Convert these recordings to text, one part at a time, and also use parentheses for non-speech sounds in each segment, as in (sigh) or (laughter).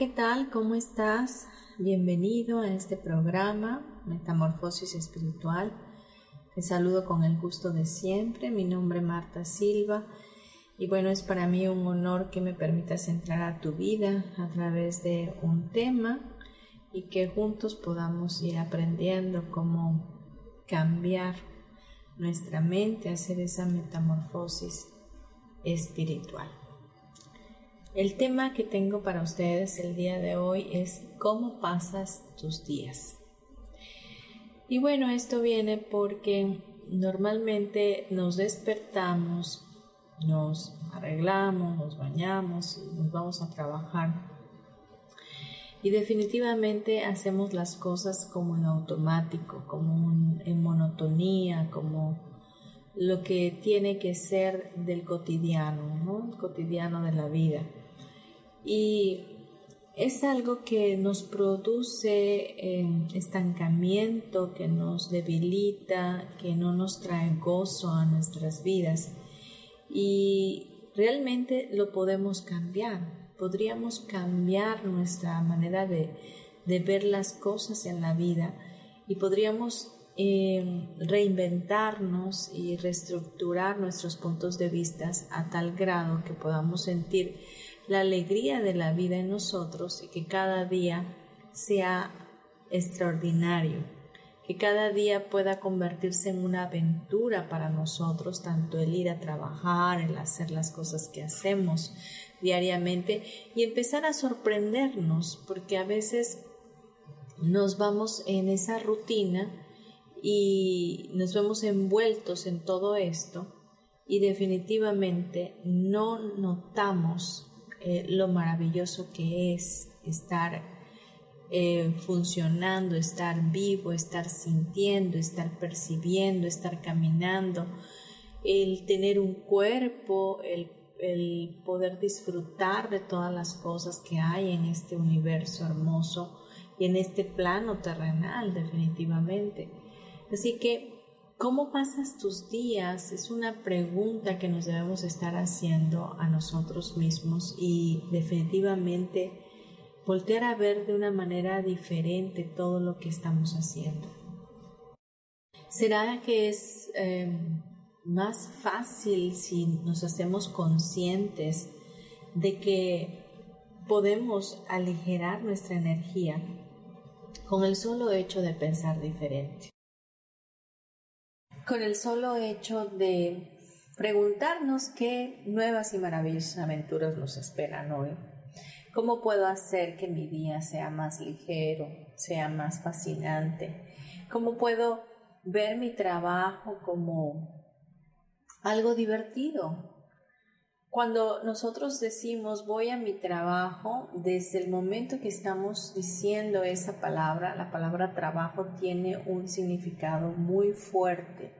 ¿Qué tal? ¿Cómo estás? Bienvenido a este programa Metamorfosis Espiritual. Te saludo con el gusto de siempre. Mi nombre es Marta Silva y bueno, es para mí un honor que me permitas entrar a tu vida a través de un tema y que juntos podamos ir aprendiendo cómo cambiar nuestra mente, hacer esa metamorfosis espiritual. El tema que tengo para ustedes el día de hoy es cómo pasas tus días. Y bueno, esto viene porque normalmente nos despertamos, nos arreglamos, nos bañamos, nos vamos a trabajar. Y definitivamente hacemos las cosas como en automático, como en monotonía, como lo que tiene que ser del cotidiano, ¿no? El cotidiano de la vida. Y es algo que nos produce eh, estancamiento, que nos debilita, que no nos trae gozo a nuestras vidas. Y realmente lo podemos cambiar. Podríamos cambiar nuestra manera de, ver las cosas en la vida y podríamos eh, reinventarnos y reestructurar nuestros puntos de vista a tal grado que podamos sentir la alegría de la vida en nosotros y que cada día sea extraordinario, que cada día pueda convertirse en una aventura para nosotros, tanto el ir a trabajar, el hacer las cosas que hacemos diariamente y empezar a sorprendernos, porque a veces nos vamos en esa rutina y nos vemos envueltos en todo esto y definitivamente no notamos eh, lo maravilloso que es estar eh, funcionando, estar vivo, estar sintiendo, estar percibiendo, estar caminando, el tener un cuerpo, el, el poder disfrutar de todas las cosas que hay en este universo hermoso y en este plano terrenal definitivamente. Así que ¿Cómo pasas tus días? Es una pregunta que nos debemos estar haciendo a nosotros mismos y definitivamente voltear a ver de una manera diferente todo lo que estamos haciendo. ¿Será que es em, más fácil si nos hacemos conscientes de que podemos aligerar nuestra energía con el solo hecho de pensar diferente? Con el solo hecho de preguntarnos qué nuevas y maravillosas aventuras nos esperan hoy. ¿Cómo puedo hacer que mi día sea más ligero, sea más fascinante? ¿Cómo puedo ver mi trabajo como algo divertido? Cuando nosotros decimos voy a mi trabajo, desde el momento que estamos diciendo esa palabra, la palabra trabajo tiene un significado muy fuerte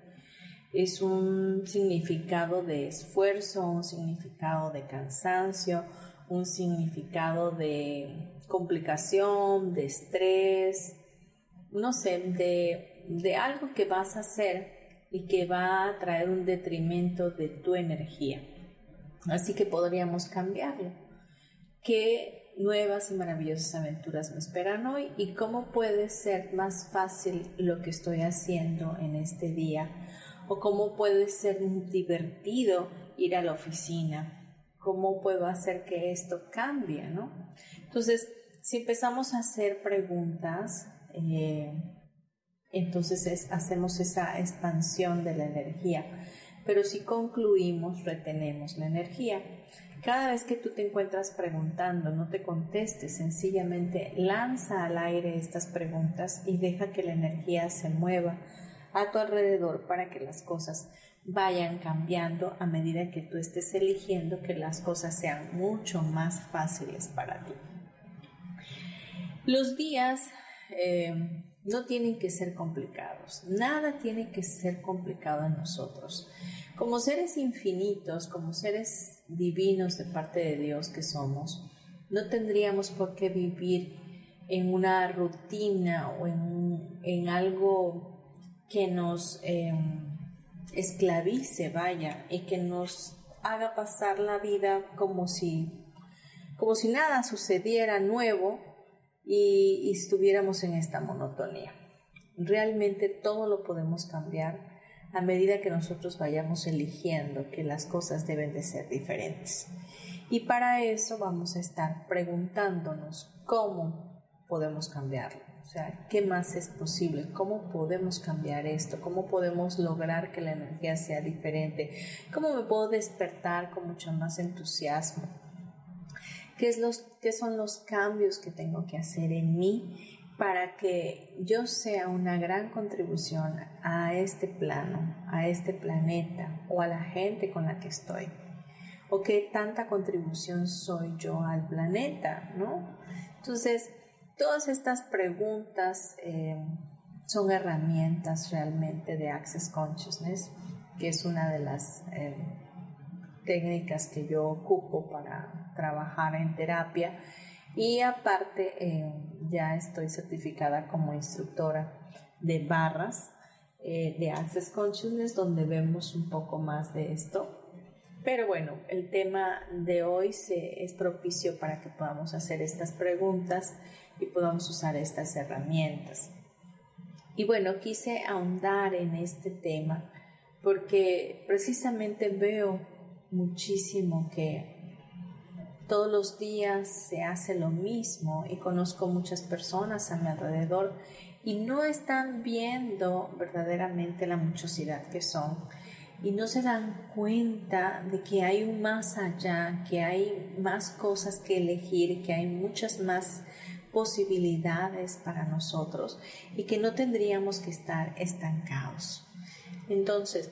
es un significado de esfuerzo, un significado de cansancio, un significado de complicación, de estrés, no sé, de, de algo que vas a hacer y que va a traer un detrimento de tu energía. Así que podríamos cambiarlo. ¿Qué nuevas y maravillosas aventuras me esperan hoy y cómo puede ser más fácil lo que estoy haciendo en este día o cómo puede ser divertido ir a la oficina ¿Cómo puedo hacer que esto cambie? ¿no? Entonces, si empezamos a hacer preguntas, eh, entonces hacemos esa expansión de la energía. Pero si concluimos, retenemos la energía. Cada vez que tú te encuentras preguntando, no te contestes, sencillamente lanza al aire estas preguntas y deja que la energía se mueva a tu alrededor para que las cosas vayan cambiando a medida que tú estés eligiendo que las cosas sean mucho más fáciles para ti. Los días eh, no tienen que ser complicados, nada tiene que ser complicado en nosotros. Como seres infinitos, como seres divinos de parte de Dios que somos, no tendríamos por qué vivir en una rutina o en, algo que nos em, esclavice, vaya, y que nos haga pasar la vida como si, como si nada sucediera nuevo y estuviéramos en esta monotonía. Realmente todo lo podemos cambiar a medida que nosotros vayamos eligiendo que las cosas deben de ser diferentes. Y para eso vamos a estar preguntándonos cómo podemos cambiarlo. O sea, ¿qué más es posible? ¿Cómo podemos cambiar esto? ¿Cómo podemos lograr que la energía sea diferente? ¿Cómo me puedo despertar con mucho más entusiasmo? ¿Qué, es los, qué son los cambios que tengo que hacer en mí para que yo sea una gran contribución a este plano, a este planeta o a la gente con la que estoy. O qué tanta contribución soy yo al planeta, ¿no? Entonces, todas estas preguntas eh, son herramientas realmente de Access Consciousness, que es una de las eh, técnicas que yo ocupo para trabajar en terapia y aparte, eh, ya estoy certificada como instructora de barras de Access Consciousness, donde vemos un poco más de esto. Pero bueno, el tema de hoy se, es propicio para que podamos hacer estas preguntas y podamos usar estas herramientas. Y bueno, quise ahondar en este tema porque precisamente veo muchísimo que todos los días se hace lo mismo y conozco muchas personas a mi alrededor y no están viendo verdaderamente la muchosidad que son y no se dan cuenta de que hay un más allá, que hay más cosas que elegir, que hay muchas más posibilidades para nosotros y que no tendríamos que estar estancados. Entonces,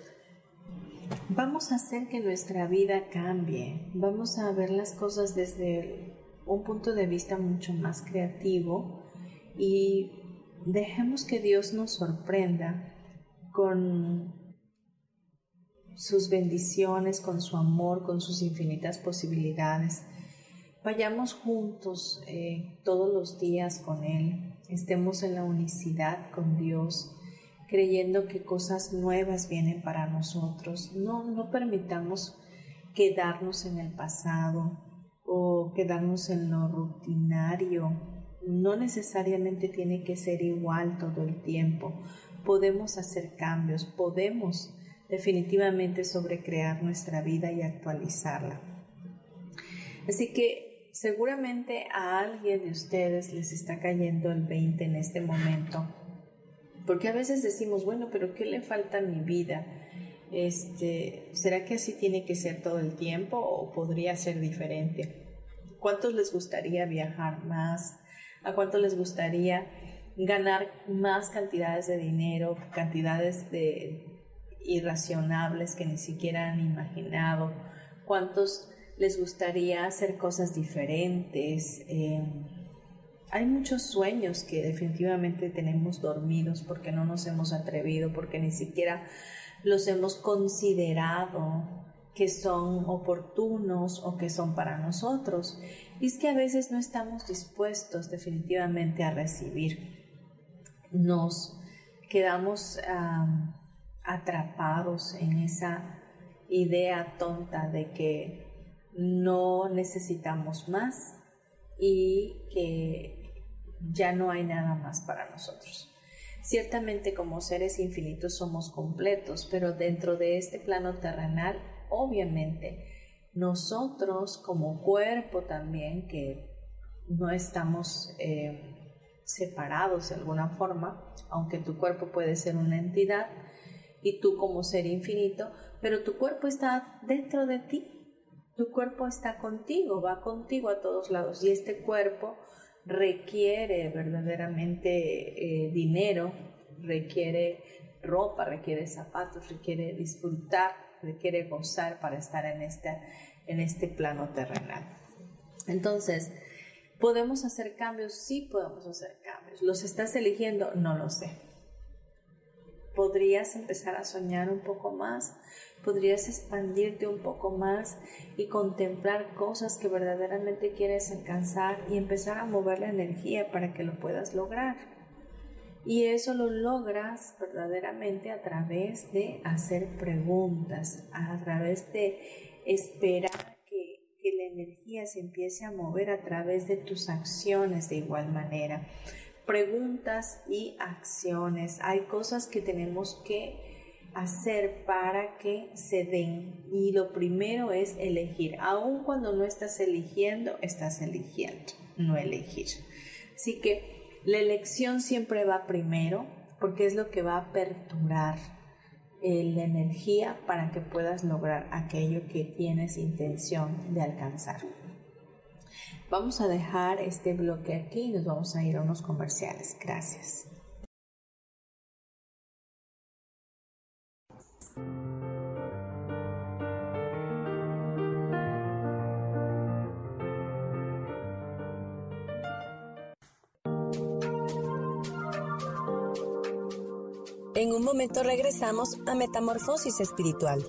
vamos a hacer que nuestra vida cambie, vamos a ver las cosas desde un punto de vista mucho más creativo y dejemos que Dios nos sorprenda con sus bendiciones, con su amor, con sus infinitas posibilidades. Vayamos juntos eh, todos los días con Él, estemos en la unicidad con Dios creyendo que cosas nuevas vienen para nosotros. No, no permitamos quedarnos en el pasado o quedarnos en lo rutinario. No necesariamente tiene que ser igual todo el tiempo. Podemos hacer cambios, podemos definitivamente sobrecrear nuestra vida y actualizarla. Así que seguramente a alguien de ustedes les está cayendo el 20 en este momento porque a veces decimos, bueno, pero ¿qué le falta a mi vida? Este, ¿Será que así tiene que ser todo el tiempo o podría ser diferente? ¿Cuántos les gustaría viajar más? ¿A cuántos les gustaría ganar más cantidades de dinero, cantidades de irracionables que ni siquiera han imaginado? ¿Cuántos les gustaría hacer cosas diferentes? Eh, hay muchos sueños que definitivamente tenemos dormidos porque no nos hemos atrevido, porque ni siquiera los hemos considerado que son oportunos o que son para nosotros. Y es que a veces no estamos dispuestos definitivamente a recibir. Nos quedamos atrapados en esa idea tonta de que no necesitamos más y que ya no hay nada más para nosotros. Ciertamente como seres infinitos somos completos, pero dentro de este plano terrenal, obviamente, nosotros como cuerpo también, que no estamos eh, separados de alguna forma, aunque tu cuerpo puede ser una entidad y tú como ser infinito, pero tu cuerpo está dentro de ti, tu cuerpo está contigo, va contigo a todos lados y este cuerpo requiere verdaderamente eh, dinero, requiere ropa, requiere zapatos, requiere disfrutar, requiere gozar para estar en este, en este plano terrenal. Entonces, ¿podemos hacer cambios? Sí podemos hacer cambios. ¿Los estás eligiendo? No lo sé. ¿Podrías empezar a soñar un poco más? ¿Podrías expandirte un poco más y contemplar cosas que verdaderamente quieres alcanzar y empezar a mover la energía para que lo puedas lograr? Y eso lo logras verdaderamente a través de hacer preguntas, a través de esperar que, la energía se empiece a mover a través de tus acciones de igual manera. Preguntas y acciones. Hay cosas que tenemos que hacer para que se den. Y lo primero es elegir. Aun cuando no estás eligiendo, estás eligiendo, no elegir. Así que la elección siempre va primero porque es lo que va a aperturar eh, la energía para que puedas lograr aquello que tienes intención de alcanzar. Vamos a dejar este bloque aquí y nos vamos a ir a unos comerciales. Gracias. En un momento regresamos a Metamorfosis Espiritual.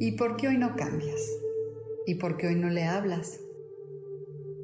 ¿Y por qué hoy no cambias? ¿Y por qué hoy no le hablas?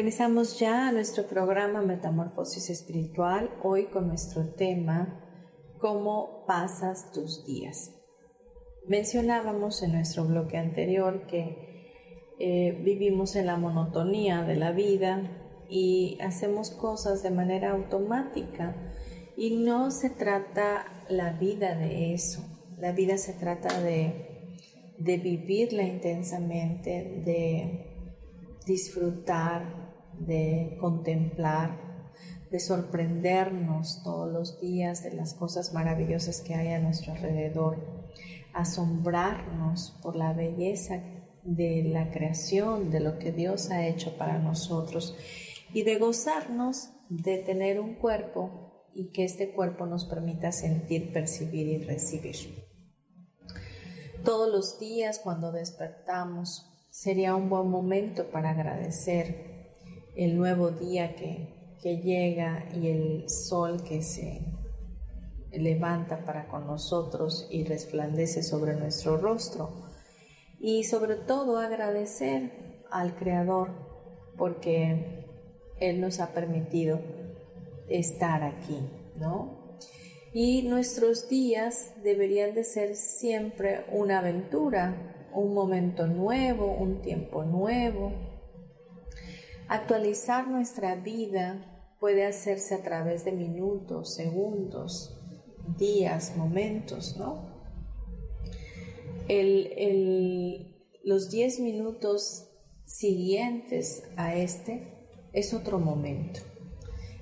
Regresamos ya a nuestro programa Metamorfosis Espiritual, hoy con nuestro tema ¿Cómo pasas tus días? Mencionábamos en nuestro bloque anterior que eh, vivimos en la monotonía de la vida y hacemos cosas de manera automática y no se trata la vida de eso, la vida se trata de, de vivirla intensamente, de disfrutar, de contemplar, de sorprendernos todos los días de las cosas maravillosas que hay a nuestro alrededor, asombrarnos por la belleza de la creación, de lo que Dios ha hecho para nosotros y de gozarnos de tener un cuerpo y que este cuerpo nos permita sentir, percibir y recibir. Todos los días cuando despertamos sería un buen momento para agradecer el nuevo día que, llega y el sol que se levanta para con nosotros y resplandece sobre nuestro rostro. Y sobre todo agradecer al Creador porque Él nos ha permitido estar aquí, ¿no? Y nuestros días deberían de ser siempre una aventura, un momento nuevo, un tiempo nuevo, Actualizar nuestra vida puede hacerse a través de minutos, segundos, días, momentos, ¿no? los 10 minutos siguientes a este es otro momento.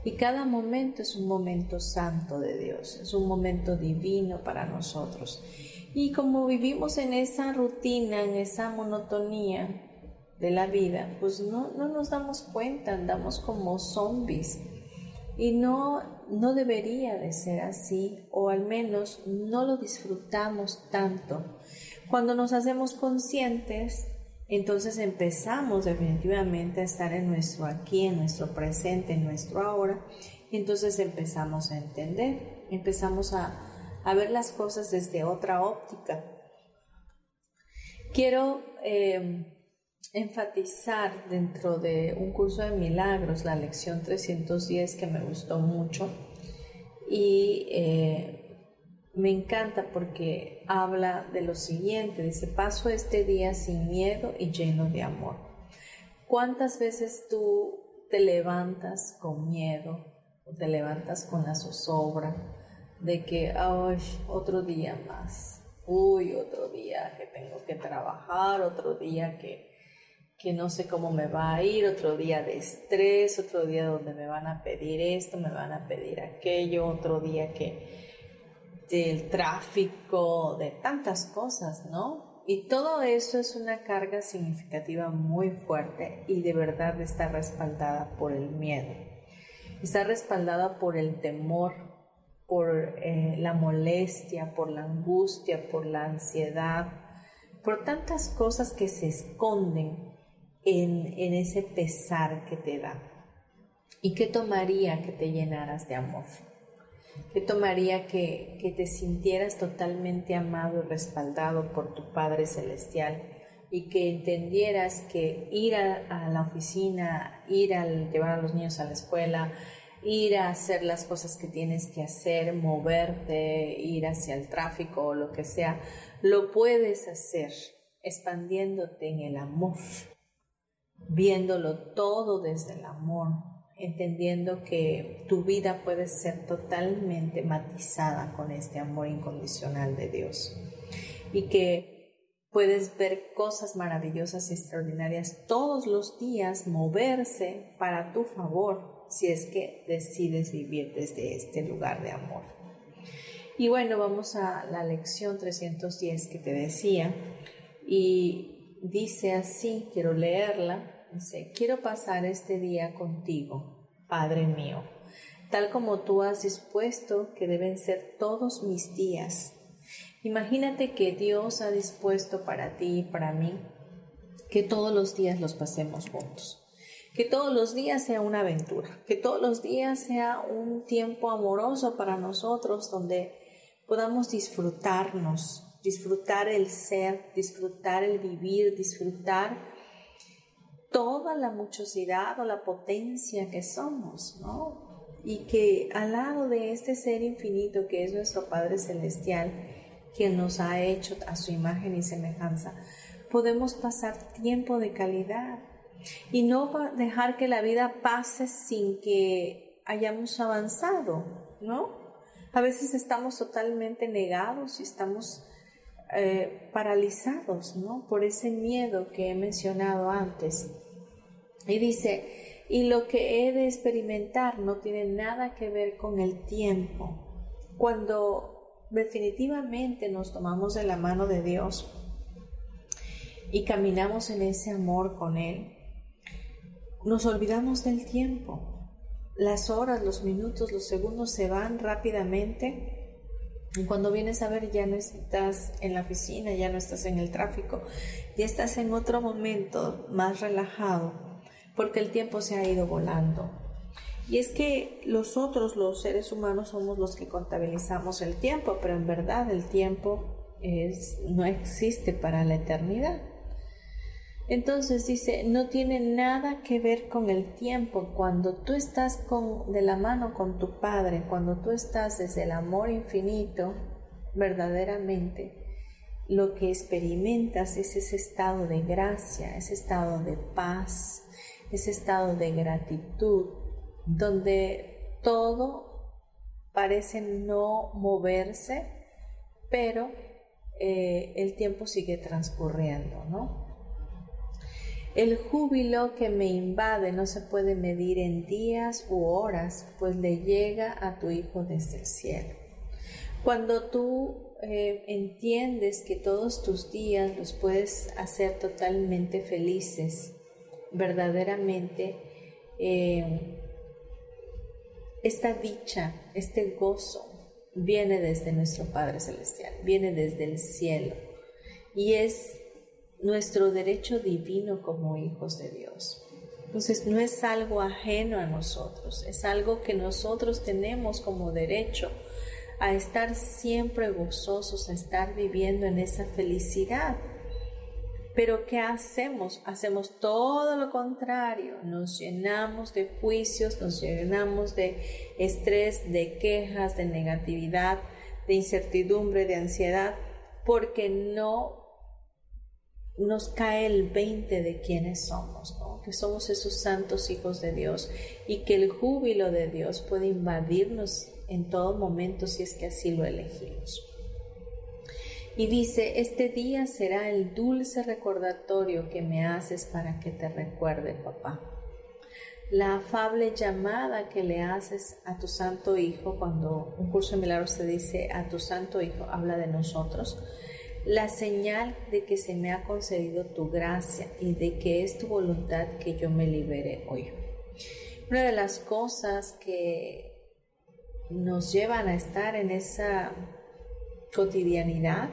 Y cada momento es un momento santo de Dios, es un momento divino para nosotros. Y como vivimos en esa rutina, en esa monotonía de la vida, pues no, no nos damos cuenta, andamos como zombies. Y no, no debería de ser así, o al menos no lo disfrutamos tanto. Cuando nos hacemos conscientes, entonces empezamos definitivamente a estar en nuestro aquí, en nuestro presente, en nuestro ahora, y entonces empezamos a entender, empezamos a, ver las cosas desde otra óptica. Quiero em, enfatizar dentro de un curso de milagros, la lección 310 que me gustó mucho, y eh, me encanta porque habla de lo siguiente, dice, paso este día sin miedo y lleno de amor. ¿Cuántas veces tú te levantas con miedo o te levantas con la zozobra de que, otro día más, uy, otro día que tengo que trabajar, otro día que, que no sé cómo me va a ir, otro día de estrés, otro día donde me van a pedir esto, me van a pedir aquello, otro día que del tráfico, de tantas cosas, ¿no? Y todo eso es una carga significativa muy fuerte y de verdad está respaldada por el miedo. Está respaldada por el temor, por eh, la molestia, por la angustia, por la ansiedad, por tantas cosas que se esconden en, ese pesar que te da. ¿Y qué tomaría que te llenaras de amor? ¿Qué tomaría que, que te sintieras totalmente amado y respaldado por tu Padre Celestial? y que entendieras que ir a, la oficina, ir a llevar a los niños a la escuela, ir a hacer las cosas que tienes que hacer, moverte, ir hacia el tráfico o lo que sea, lo puedes hacer expandiéndote en el amor, viéndolo todo desde el amor, entendiendo que tu vida puede ser totalmente matizada con este amor incondicional de Dios y que puedes ver cosas maravillosas y extraordinarias todos los días moverse para tu favor si es que decides vivir desde este lugar de amor. Y bueno, vamos a la lección 310 que te decía y dice así, quiero leerla Dice, quiero pasar este día contigo, Padre mío, tal como tú has dispuesto que deben ser todos mis días. Imagínate que Dios ha dispuesto para ti y para mí que todos los días los pasemos juntos. Que todos los días sea una aventura, que todos los días sea un tiempo amoroso para nosotros donde podamos disfrutarnos, disfrutar el ser, disfrutar el vivir, disfrutar toda la muchosidad o la potencia que somos, ¿no? Y que al lado de este ser infinito que es nuestro Padre Celestial, quien nos ha hecho a su imagen y semejanza, podemos pasar tiempo de calidad y no dejar que la vida pase sin que hayamos avanzado, ¿no? A veces estamos totalmente negados y estamos eh, paralizados, ¿no? Por ese miedo que he mencionado antes. Y dice, y lo que he de experimentar no tiene nada que ver con el tiempo. Cuando definitivamente nos tomamos de la mano de Dios y caminamos en ese amor con Él, nos olvidamos del tiempo. Las horas, los minutos, los segundos se van rápidamente cuando vienes a ver ya no estás en la oficina, ya no estás en el tráfico, ya estás en otro momento más relajado, porque el tiempo se ha ido volando. Y es que nosotros, los seres humanos, somos los que contabilizamos el tiempo, pero en verdad el tiempo es, no existe para la eternidad. Entonces dice, no tiene nada que ver con el tiempo. Cuando tú estás con, de la mano con tu Padre, cuando tú estás desde el amor infinito, verdaderamente, lo que experimentas es ese estado de gracia, ese estado de paz, ese estado de gratitud, donde todo parece no moverse, pero eh, el tiempo sigue transcurriendo, ¿no? El júbilo que me invade no se puede medir en días u horas, pues le llega a tu Hijo desde el cielo. Cuando tú eh, entiendes que todos tus días los puedes hacer totalmente felices, verdaderamente, eh, esta dicha, este gozo, viene desde nuestro Padre Celestial, viene desde el cielo y es nuestro derecho divino como hijos de Dios. Entonces no es algo ajeno a nosotros, es algo que nosotros tenemos como derecho a estar siempre gozosos, a estar viviendo en esa felicidad. Pero ¿qué hacemos? Hacemos todo lo contrario, nos llenamos de juicios, nos llenamos de estrés, de quejas, de negatividad, de incertidumbre, de ansiedad, porque no nos cae el 20 de quienes somos, que somos esos santos hijos de Dios y que el júbilo de Dios puede invadirnos en todo momento si es que así lo elegimos. Y dice, este día será el dulce recordatorio que me haces para que te recuerde, papá. La afable llamada que le haces a tu santo hijo, cuando un curso de milagros te dice a tu santo hijo, habla de nosotros, la señal de que se me ha concedido tu gracia y de que es tu voluntad que yo me libere hoy. Una de las cosas que nos llevan a estar en esa cotidianidad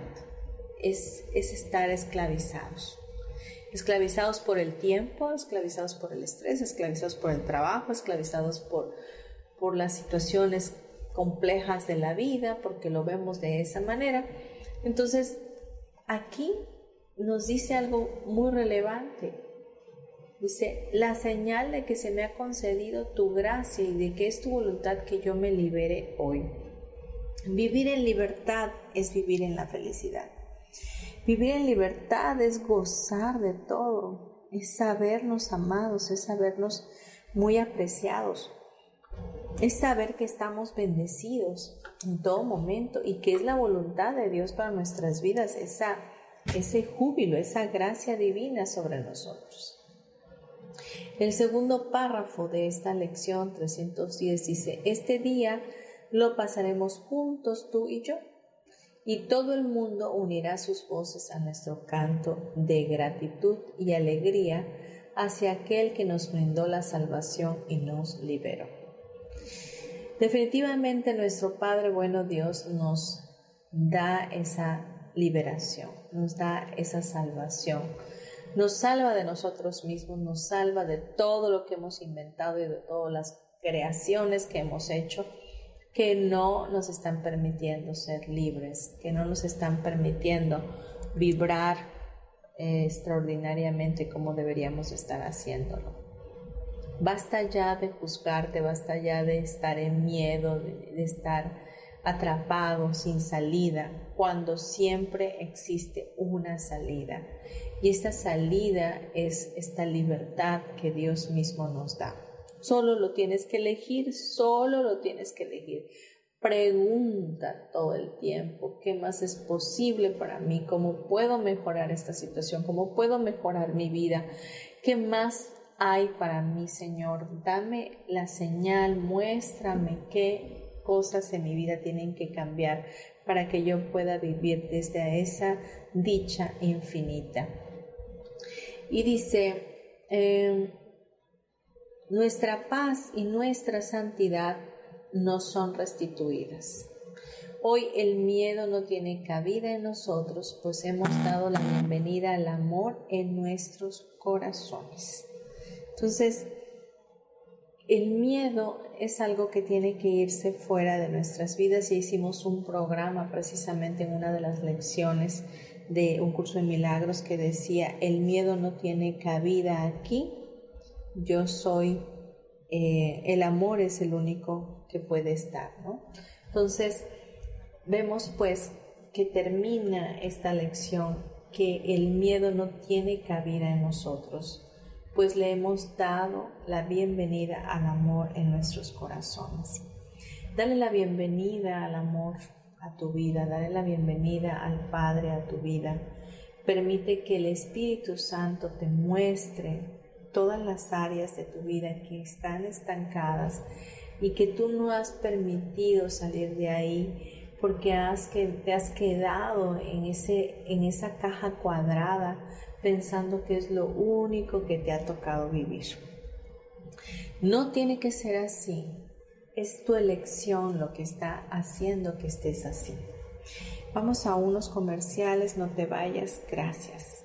es, es estar esclavizados. Esclavizados por el tiempo, esclavizados por el estrés, esclavizados por el trabajo, esclavizados por, por las situaciones complejas de la vida, porque lo vemos de esa manera. Entonces, aquí nos dice algo muy relevante. Dice, la señal de que se me ha concedido tu gracia y de que es tu voluntad que yo me libere hoy. Vivir en libertad es vivir en la felicidad. Vivir en libertad es gozar de todo, es sabernos amados, es sabernos muy apreciados, es saber que estamos bendecidos en todo momento y que es la voluntad de Dios para nuestras vidas, esa, ese júbilo, esa gracia divina sobre nosotros. El segundo párrafo de esta lección 310 dice, este día lo pasaremos juntos tú y yo, y todo el mundo unirá sus voces a nuestro canto de gratitud y alegría hacia aquel que nos brindó la salvación y nos liberó. Definitivamente nuestro Padre bueno Dios nos da esa liberación, nos da esa salvación nos salva de nosotros mismos, nos salva de todo lo que hemos inventado y de todas las creaciones que hemos hecho que no nos están permitiendo ser libres, que no nos están permitiendo vibrar eh, extraordinariamente como deberíamos estar haciéndolo. Basta ya de juzgarte, basta ya de estar en miedo, de estar atrapado sin salida, cuando siempre existe una salida. Y esta salida es esta libertad que Dios mismo nos da. Solo lo tienes que elegir, solo lo tienes que elegir. Pregunta todo el tiempo, ¿qué más es posible para mí? ¿Cómo puedo mejorar esta situación? ¿Cómo puedo mejorar mi vida? ¿Qué más hay para mí, Señor? Dame la señal, muéstrame qué cosas en mi vida tienen que cambiar para que yo pueda vivir desde esa dicha infinita. Y dice, em, nuestra paz y nuestra santidad no son restituidas. Hoy el miedo no tiene cabida en nosotros, pues hemos dado la bienvenida al amor en nuestros corazones. Entonces, el miedo es algo que tiene que irse fuera de nuestras vidas. Y hicimos un programa precisamente en una de las lecciones de un curso de milagros que decía, el miedo no tiene cabida aquí, yo soy, eh, el amor es el único que puede estar, ¿no? Entonces, vemos pues que termina esta lección que el miedo no tiene cabida en nosotros, pues le hemos dado la bienvenida al amor en nuestros corazones. Dale la bienvenida al amor a tu vida, dale la bienvenida al Padre a tu vida. Permite que el Espíritu Santo te muestre todas las áreas de tu vida que están estancadas y que tú no has permitido salir de ahí porque has que, te has quedado en, ese, en esa caja cuadrada pensando que es lo único que te ha tocado vivir. No tiene que ser así. Es tu elección lo que está haciendo que estés así. Vamos a unos comerciales, no te vayas, gracias.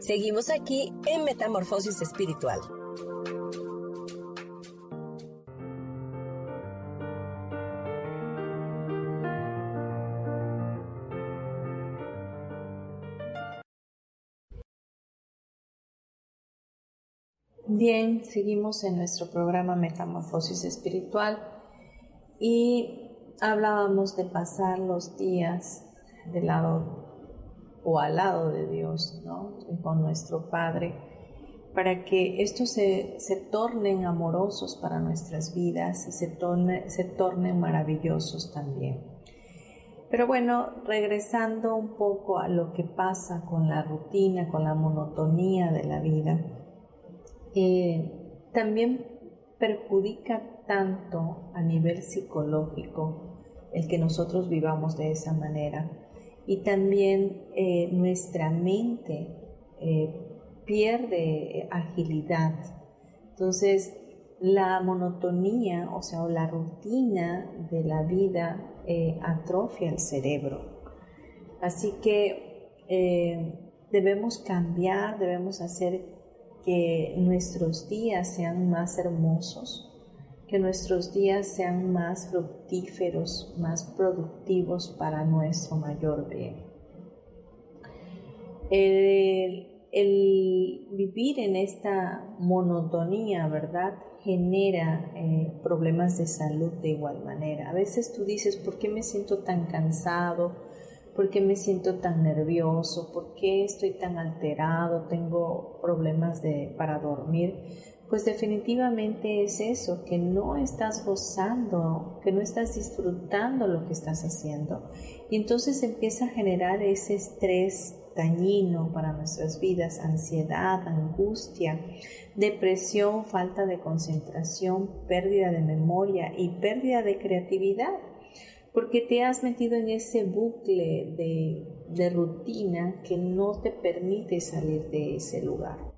Seguimos aquí en Metamorfosis Espiritual. Bien, seguimos en nuestro programa Metamorfosis Espiritual y hablábamos de pasar los días del lado o al lado de Dios, ¿no? Con nuestro Padre, para que estos se, se tornen amorosos para nuestras vidas y se, torne, se tornen maravillosos también. Pero bueno, regresando un poco a lo que pasa con la rutina, con la monotonía de la vida, eh, también perjudica tanto a nivel psicológico el que nosotros vivamos de esa manera y también eh, nuestra mente eh, pierde agilidad. Entonces, la monotonía, o sea, la rutina de la vida atrofia el cerebro. Así que debemos cambiar, debemos hacer que nuestros días sean más hermosos, que nuestros días sean más fructíferos, más productivos para nuestro mayor bien. El, vivir en esta monotonía, ¿verdad? genera eh, problemas de salud de igual manera. A veces tú dices, ¿por qué me siento tan cansado? ¿Por qué me siento tan nervioso? ¿Por qué estoy tan alterado? ¿Tengo problemas de, para dormir? Pues definitivamente es eso, que no estás gozando, que no estás disfrutando lo que estás haciendo. Y entonces empieza a generar ese estrés dañino para nuestras vidas, ansiedad, angustia, depresión, falta de concentración, pérdida de memoria y pérdida de creatividad porque te has metido en ese bucle de, rutina que no te permite salir de ese lugar.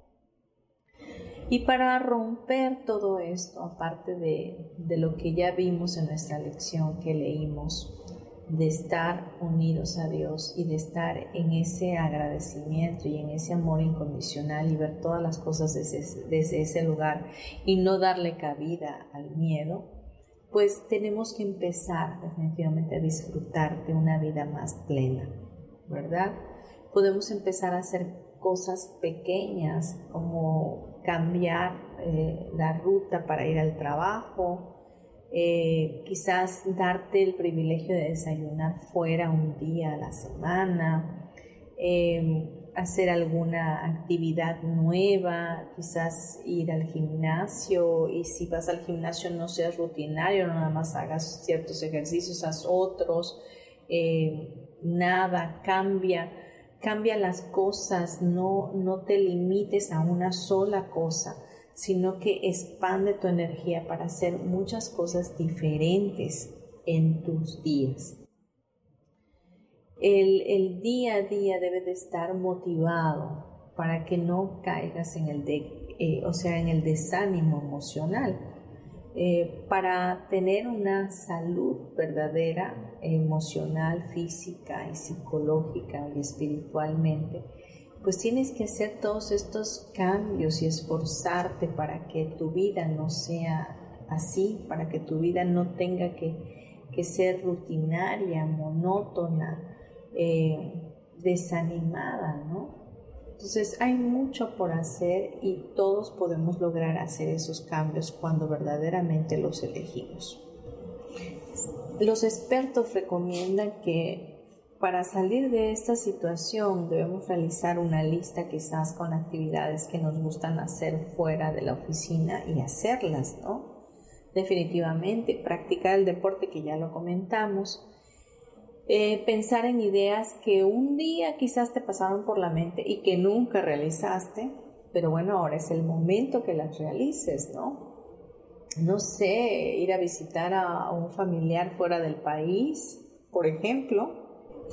Y para romper todo esto, aparte de, de, lo que ya vimos en nuestra lección que leímos, de estar unidos a Dios y de estar en ese agradecimiento y en ese amor incondicional y ver todas las cosas desde, desde ese lugar y no darle cabida al miedo, pues tenemos que empezar definitivamente a disfrutar de una vida más plena, ¿verdad? Podemos empezar a hacer cosas pequeñas como cambiar eh, la ruta para ir al trabajo, eh, quizás darte el privilegio de desayunar fuera un día a la semana, em, hacer alguna actividad nueva, quizás ir al gimnasio y si vas al gimnasio no seas rutinario, nada más hagas ciertos ejercicios, haz otros, em, nada, cambia, cambia las cosas, no, no te limites a una sola cosa sino que expande tu energía para hacer muchas cosas diferentes en tus días. El, día a día debe de estar motivado para que no caigas en el, eh, o sea, en el desánimo emocional. Eh, para tener una salud verdadera, emocional, física y psicológica y espiritualmente, pues tienes que hacer todos estos cambios y esforzarte para que tu vida no sea así, para que tu vida no tenga que, ser rutinaria, monótona, eh, desanimada, ¿no? Entonces hay mucho por hacer y todos podemos lograr hacer esos cambios cuando verdaderamente los elegimos. Los expertos recomiendan que para salir de esta situación debemos realizar una lista quizás con actividades que nos gustan hacer fuera de la oficina y hacerlas, ¿no? Definitivamente, practicar el deporte que ya lo comentamos, eh, pensar en ideas que un día quizás te pasaron por la mente y que nunca realizaste, pero bueno, ahora es el momento que las realices, ¿no? No sé, ir a visitar a un familiar fuera del país, por ejemplo,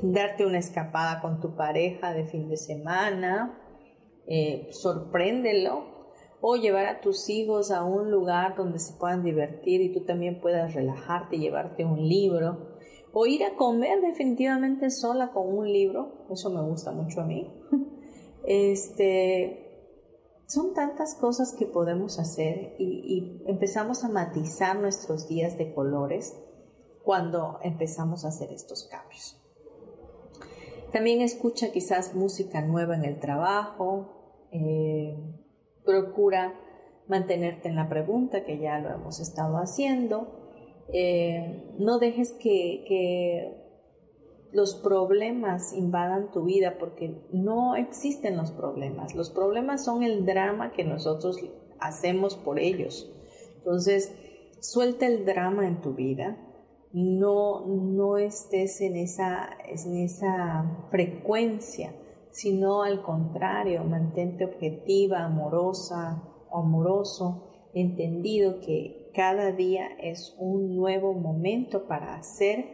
darte una escapada con tu pareja de fin de semana, eh, sorpréndelo, o llevar a tus hijos a un lugar donde se puedan divertir y tú también puedas relajarte llevarte un libro, o ir a comer definitivamente sola con un libro, eso me gusta mucho a mí. (laughs) Este, son tantas cosas que podemos hacer y empezamos a matizar nuestros días de colores cuando empezamos a hacer estos cambios. También escucha quizás música nueva en el trabajo. Eh, procura mantenerte en la pregunta, que ya lo hemos estado haciendo. Eh, no dejes que, que, los problemas invadan tu vida porque no existen los problemas. Los problemas son el drama que nosotros hacemos por ellos. Entonces, suelta el drama en tu vida no, no estés en esa, en esa frecuencia, sino al contrario, mantente objetiva, amorosa, amoroso, entendido que cada día es un nuevo momento para ser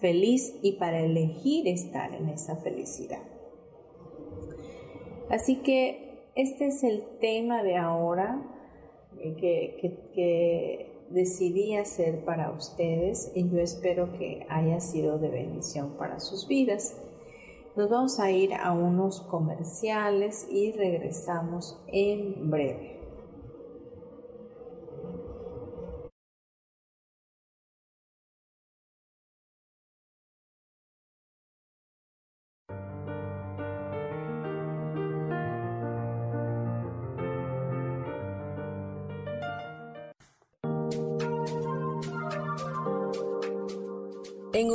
feliz y para elegir estar en esa felicidad. Así que este es el tema de ahora eh, que decidí hacer para ustedes y yo espero que haya sido de bendición para sus vidas. Nos vamos a ir a unos comerciales y regresamos en breve.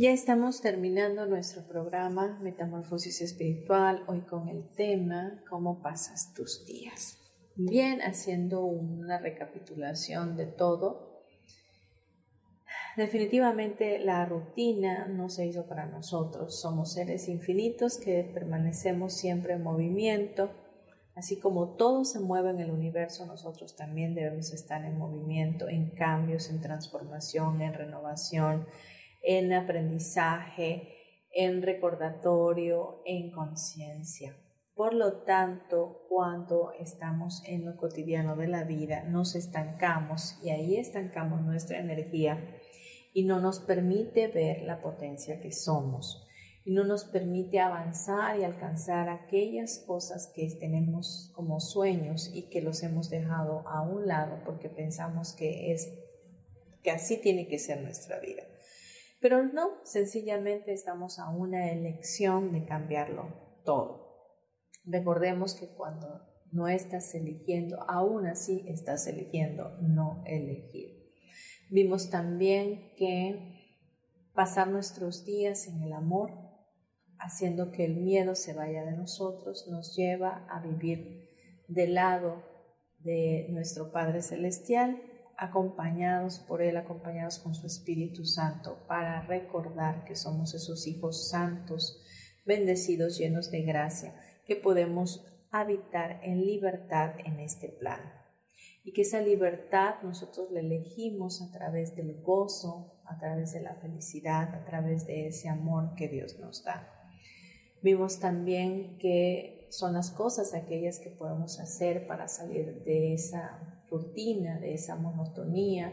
Ya estamos terminando nuestro programa Metamorfosis Espiritual, hoy con el tema ¿Cómo pasas tus días? Bien, haciendo una recapitulación de todo, Definitivamente la rutina no se hizo para nosotros. Somos seres infinitos que permanecemos siempre en movimiento. Así como todo se mueve en el universo, nosotros también debemos estar en movimiento, en cambios, en transformación, en renovación, en aprendizaje, en recordatorio, en conciencia. Por lo tanto, cuando estamos en lo cotidiano de la vida, nos estancamos y ahí estancamos nuestra energía y no nos permite ver la potencia que somos y no nos permite avanzar y alcanzar aquellas cosas que tenemos como sueños y que los hemos dejado a un lado porque pensamos que es que así tiene que ser nuestra vida. Pero no, sencillamente estamos a una elección de cambiarlo todo. Recordemos que cuando no estás eligiendo, aún así estás eligiendo no elegir. Vimos también que pasar nuestros días en el amor, haciendo que el miedo se vaya de nosotros, nos lleva a vivir del lado de nuestro Padre Celestial, acompañados por Él, acompañados con su Espíritu Santo, para recordar que somos esos hijos santos, bendecidos, llenos de gracia, que podemos habitar en libertad en este plano y que esa libertad nosotros la elegimos a través del gozo, a través de la felicidad, a través de ese amor que Dios nos da. Vimos también que son las cosas aquellas que podemos hacer para salir de esa rutina, de esa monotonía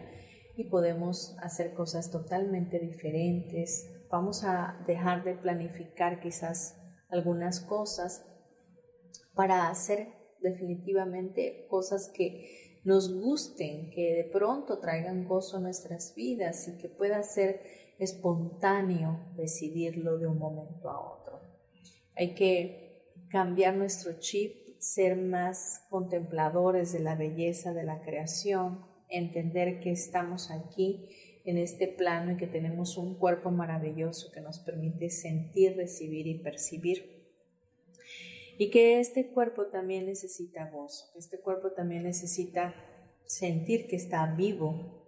y podemos hacer cosas totalmente diferentes. Vamos a dejar de planificar quizás algunas cosas para hacer definitivamente cosas que nos gusten, que de pronto traigan gozo a nuestras vidas y que pueda ser espontáneo decidirlo de un momento a otro. Hay que cambiar nuestro chip, ser más contempladores de la belleza de la creación, entender que estamos aquí en este plano y que tenemos un cuerpo maravilloso que nos permite sentir, recibir y percibir. Y que este cuerpo también necesita gozo, que este cuerpo también necesita sentir que está vivo.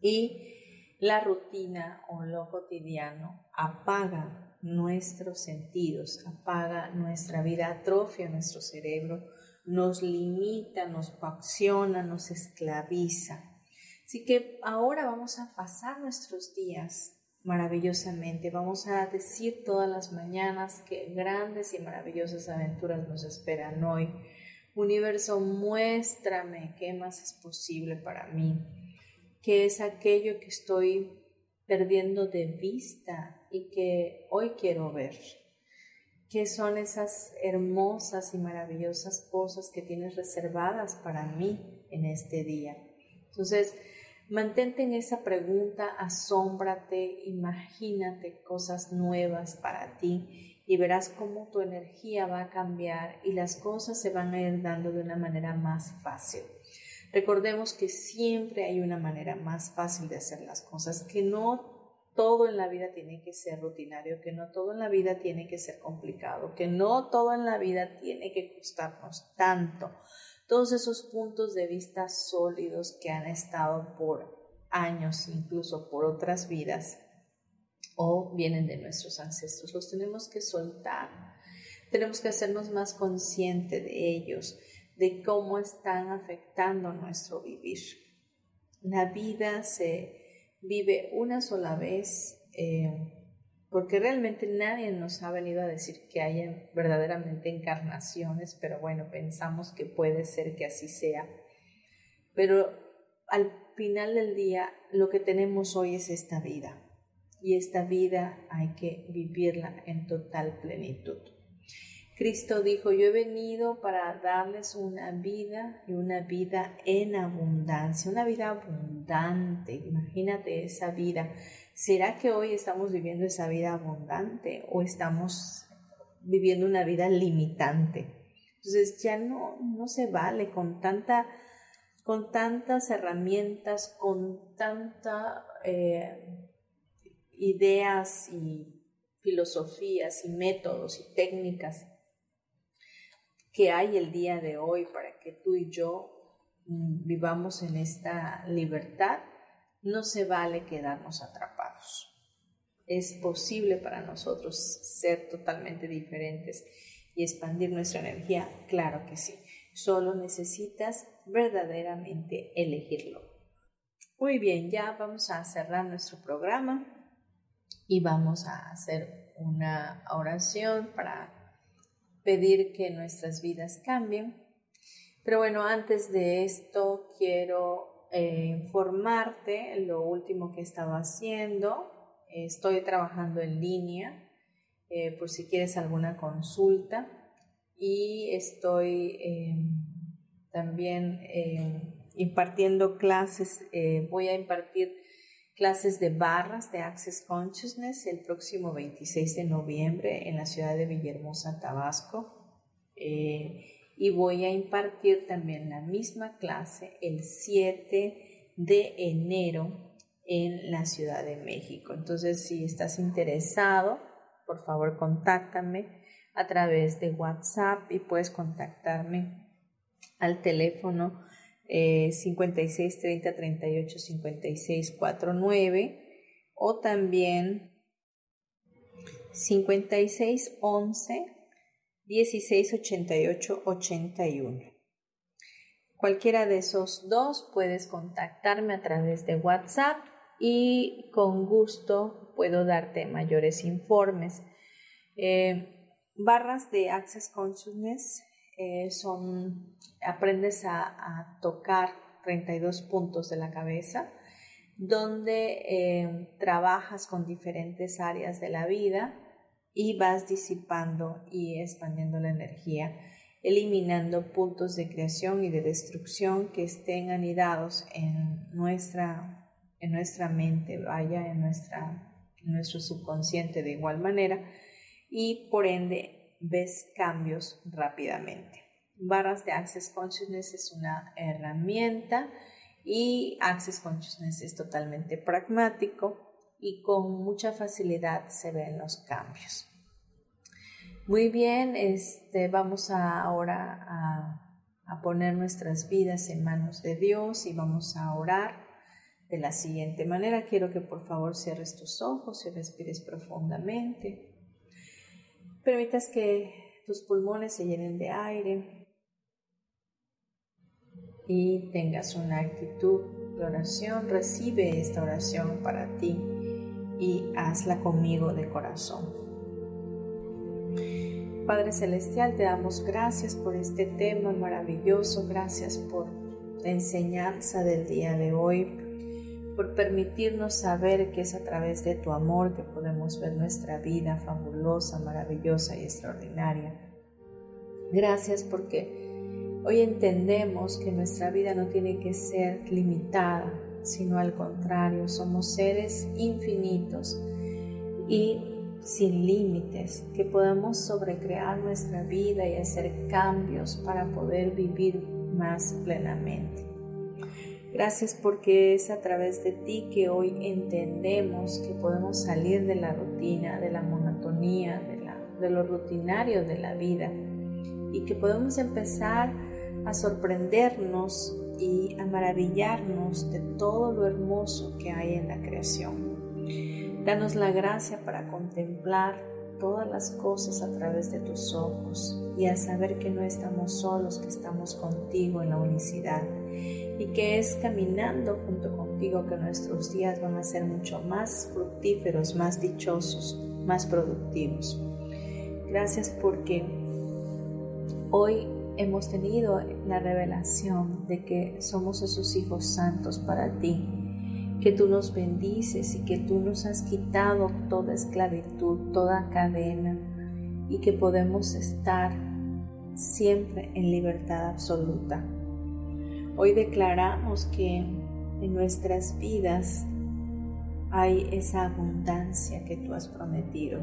Y la rutina o lo cotidiano apaga nuestros sentidos, apaga nuestra vida, atrofia nuestro cerebro, nos limita, nos coacciona, nos esclaviza. Así que ahora vamos a pasar nuestros días maravillosamente. Vamos a decir todas las mañanas que grandes y maravillosas aventuras nos esperan hoy. Universo, muéstrame qué más es posible para mí, qué es aquello que estoy perdiendo de vista y que hoy quiero ver. ¿Qué son esas hermosas y maravillosas cosas que tienes reservadas para mí en este día? Entonces, Mantente en esa pregunta, asómbrate, imagínate cosas nuevas para ti y verás cómo tu energía va a cambiar y las cosas se van a ir dando de una manera más fácil. Recordemos que siempre hay una manera más fácil de hacer las cosas, que no todo en la vida tiene que ser rutinario, que no todo en la vida tiene que ser complicado, que no todo en la vida tiene que costarnos tanto todos esos puntos de vista sólidos que han estado por años, incluso por otras vidas, o vienen de nuestros ancestros. Los tenemos que soltar. Tenemos que hacernos más conscientes de ellos, de cómo están afectando nuestro vivir. La vida se vive una sola vez. Eh, porque realmente nadie nos ha venido a decir que haya verdaderamente encarnaciones, pero bueno, pensamos que puede ser que así sea. Pero al final del día, lo que tenemos hoy es esta vida, y esta vida hay que vivirla en total plenitud. Cristo dijo, yo he venido para darles una vida y una vida en abundancia, una vida abundante. Imagínate esa vida ¿Será que hoy estamos viviendo esa vida abundante o estamos viviendo una vida limitante? Entonces ya no, no se vale con, tanta, con tantas herramientas, con tantas eh, ideas y filosofías y métodos y técnicas que hay el día de hoy para que tú y yo mm, vivamos en esta libertad no se vale quedarnos atrapados. Es posible para nosotros ser totalmente diferentes y expandir nuestra energía, claro que sí. Solo necesitas verdaderamente elegirlo. Muy bien, ya vamos a cerrar nuestro programa y vamos a hacer una oración para pedir que nuestras vidas cambien. Pero bueno, antes de esto quiero eh, informarte lo último que estaba haciendo. Estoy trabajando en línea eh, por si quieres alguna consulta y estoy em, también em, impartiendo clases. Eh, voy a impartir clases de barras de Access Consciousness el próximo 26 de noviembre en la ciudad de Villahermosa, Tabasco. Eh, y voy a impartir también la misma clase el 7 de enero en la Ciudad de México. Entonces, si estás interesado, por favor, contáctame a través de WhatsApp y puedes contactarme al teléfono 56 30 38 56 49 o también 56 11 16 88 81. Cualquiera de esos dos puedes contactarme a través de WhatsApp y con gusto puedo darte mayores informes. Eh, barras de Access Consciousness eh, son, aprendes a, tocar 32 puntos de la cabeza, donde eh, trabajas con diferentes áreas de la vida y vas disipando y expandiendo la energía, eliminando puntos de creación y de destrucción que estén anidados en nuestra, en nuestra mente, vaya, en, nuestra, en nuestro subconsciente de igual manera, y por ende ves cambios rápidamente. Barras de Access Consciousness es una herramienta y Access Consciousness es totalmente pragmático y con mucha facilidad se ven los cambios. Muy bien, este, vamos ahora a, a poner nuestras vidas en manos de Dios y vamos a orar de la siguiente manera. Quiero que por favor cierres tus ojos y respires profundamente. Permitas que tus pulmones se llenen de aire y tengas una actitud de oración. Recibe esta oración para ti y hazla conmigo de corazón. Padre Celestial, te damos gracias por este tema maravilloso, gracias por la enseñanza del día de hoy, por permitirnos saber que es a través de tu amor que podemos ver nuestra vida fabulosa, maravillosa y extraordinaria. Gracias porque hoy entendemos que nuestra vida no tiene que ser limitada, sino al contrario, somos seres infinitos y sin límites, que podamos sobrecrear nuestra vida y hacer cambios para poder vivir más plenamente. Gracias porque es a través de ti que hoy entendemos que podemos salir de la rutina, de la monotonía, de, lo rutinario de la vida y que podemos empezar a sorprendernos y a maravillarnos de todo lo hermoso que hay en la creación. Danos la gracia para contemplar todas las cosas a través de tus ojos y a saber que no estamos solos, que estamos contigo en la unicidad y que es caminando junto contigo que nuestros días van a ser mucho más fructíferos, más dichosos, más productivos. Gracias porque hoy hemos tenido la revelación de que somos esos hijos santos para ti, que tú nos bendices y que tú nos has quitado toda esclavitud, toda cadena y que podemos estar siempre en libertad absoluta. Hoy declaramos que en nuestras vidas hay esa abundancia que tú has prometido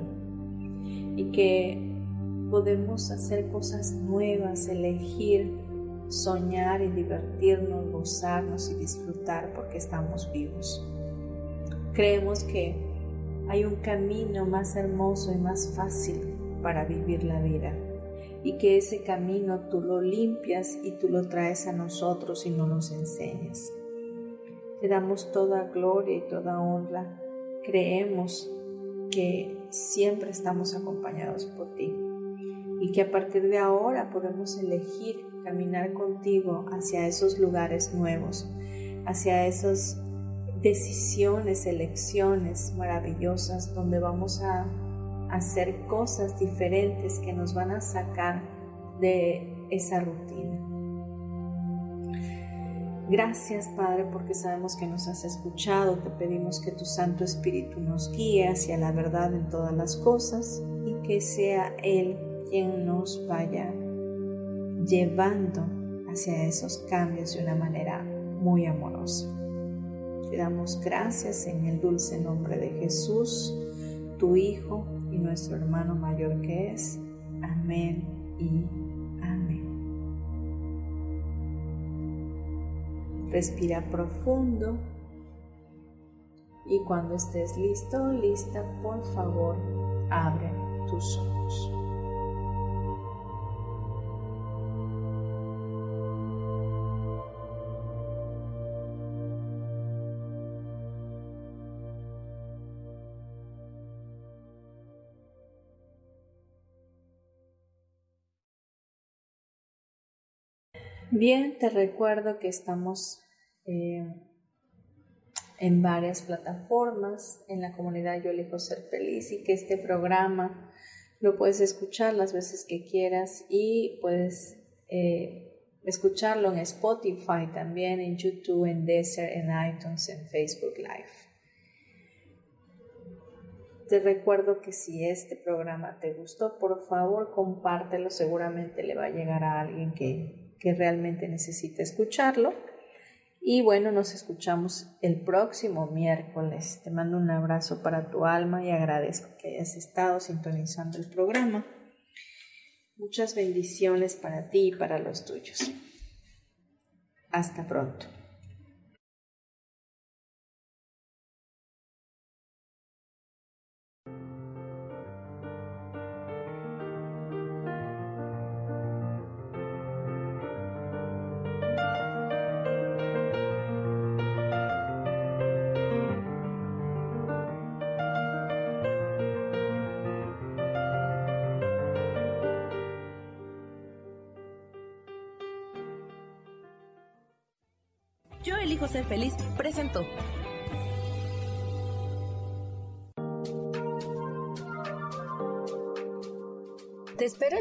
y que podemos hacer cosas nuevas, elegir, soñar y divertirnos, gozarnos y disfrutar porque estamos vivos. Creemos que hay un camino más hermoso y más fácil para vivir la vida y que ese camino tú lo limpias y tú lo traes a nosotros y no nos enseñas. Te damos toda gloria y toda honra. Creemos que siempre estamos acompañados por ti y que a partir de ahora podemos elegir caminar contigo hacia esos lugares nuevos, hacia esas decisiones, elecciones maravillosas donde vamos a hacer cosas diferentes que nos van a sacar de esa rutina. Gracias Padre porque sabemos que nos has escuchado. Te pedimos que tu Santo Espíritu nos guíe hacia la verdad en todas las cosas y que sea Él quien nos vaya llevando hacia esos cambios de una manera muy amorosa. Te damos gracias en el dulce nombre de Jesús, tu Hijo y nuestro hermano mayor que es. Amén y amén. Respira profundo y cuando estés listo, lista, por favor, abre tus ojos. Bien, te recuerdo que estamos eh, en varias plataformas en la comunidad Yo elijo ser feliz y que este programa lo puedes escuchar las veces que quieras y puedes eh, escucharlo en Spotify también, en YouTube, en Desert, en iTunes, en Facebook Live. Te recuerdo que si este programa te gustó, por favor compártelo, seguramente le va a llegar a alguien que que realmente necesita escucharlo. Y bueno, nos escuchamos el próximo miércoles. Te mando un abrazo para tu alma y agradezco que hayas estado sintonizando el programa. Muchas bendiciones para ti y para los tuyos. Hasta pronto.